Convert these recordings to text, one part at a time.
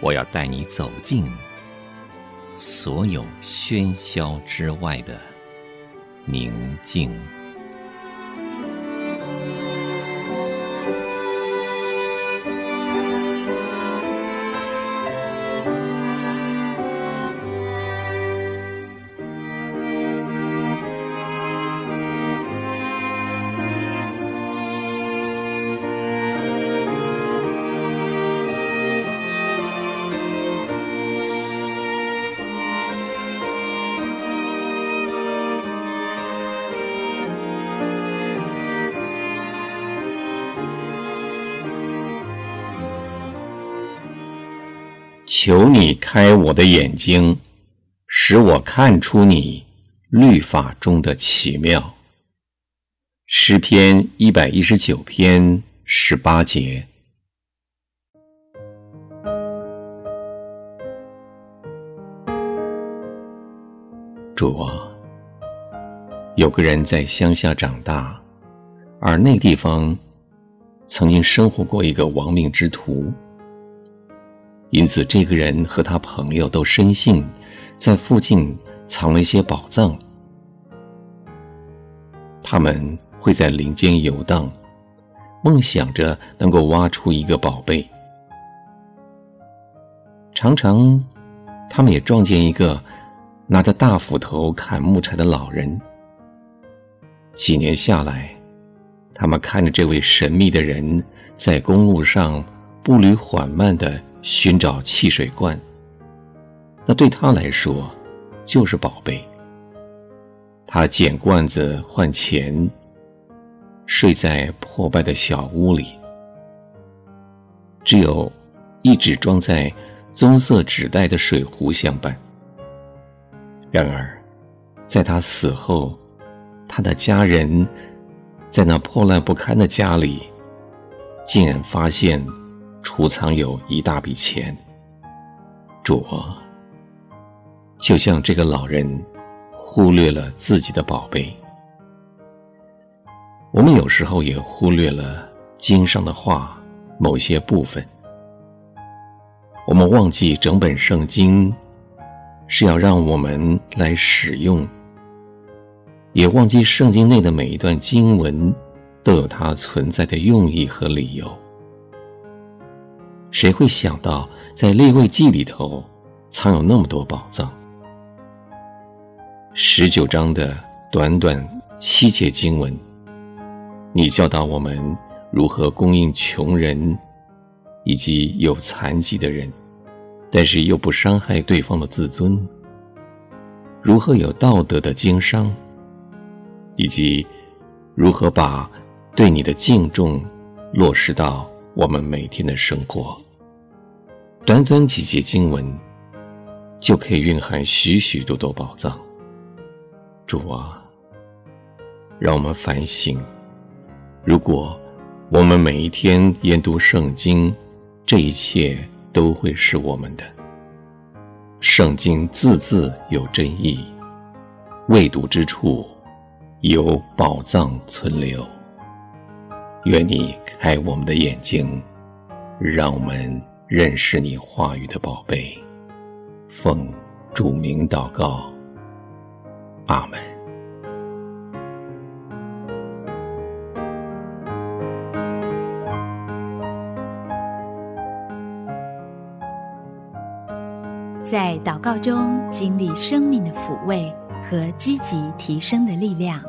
我要带你走进所有喧嚣之外的宁静。求你开我的眼睛，使我看出你律法中的奇妙。诗篇一百一十九篇十八节。主啊，有个人在乡下长大，而那地方曾经生活过一个亡命之徒。因此，这个人和他朋友都深信，在附近藏了一些宝藏。他们会在林间游荡，梦想着能够挖出一个宝贝。常常，他们也撞见一个拿着大斧头砍木柴的老人。几年下来，他们看着这位神秘的人在公路上步履缓慢地寻找汽水罐，那对他来说就是宝贝。他捡罐子换钱，睡在破败的小屋里，只有一只装在棕色纸袋的水壶相伴。然而，在他死后，他的家人在那破烂不堪的家里，竟然发现。储藏有一大笔钱，主啊，就像这个老人忽略了自己的宝贝，我们有时候也忽略了经上的话某些部分。我们忘记整本圣经是要让我们来使用，也忘记圣经内的每一段经文都有它存在的用意和理由。谁会想到，在利未记里头藏有那么多宝藏？十九章的短短七节经文，你教导我们如何供应穷人以及有残疾的人，但是又不伤害对方的自尊；如何有道德的经商，以及如何把对你的敬重落实到。我们每天的生活，短短几节经文，就可以蕴含许许多多宝藏。主啊，让我们反省：如果我们每一天研读圣经，这一切都会是我们的。圣经字字有真意，未读之处有宝藏存留。愿你开我们的眼睛，让我们认识你话语的宝贝。奉主名祷告，阿门。在祷告中经历生命的抚慰和积极提升的力量，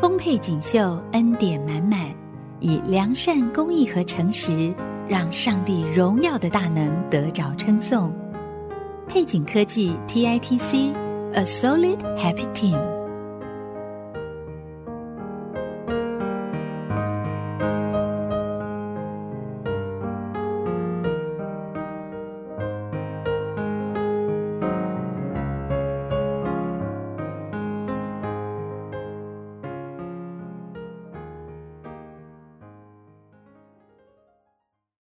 丰沛锦绣，恩典满满，以良善、公义和诚实，让上帝荣耀的大能得着称颂。配景科技 TITC，A Solid Happy Team。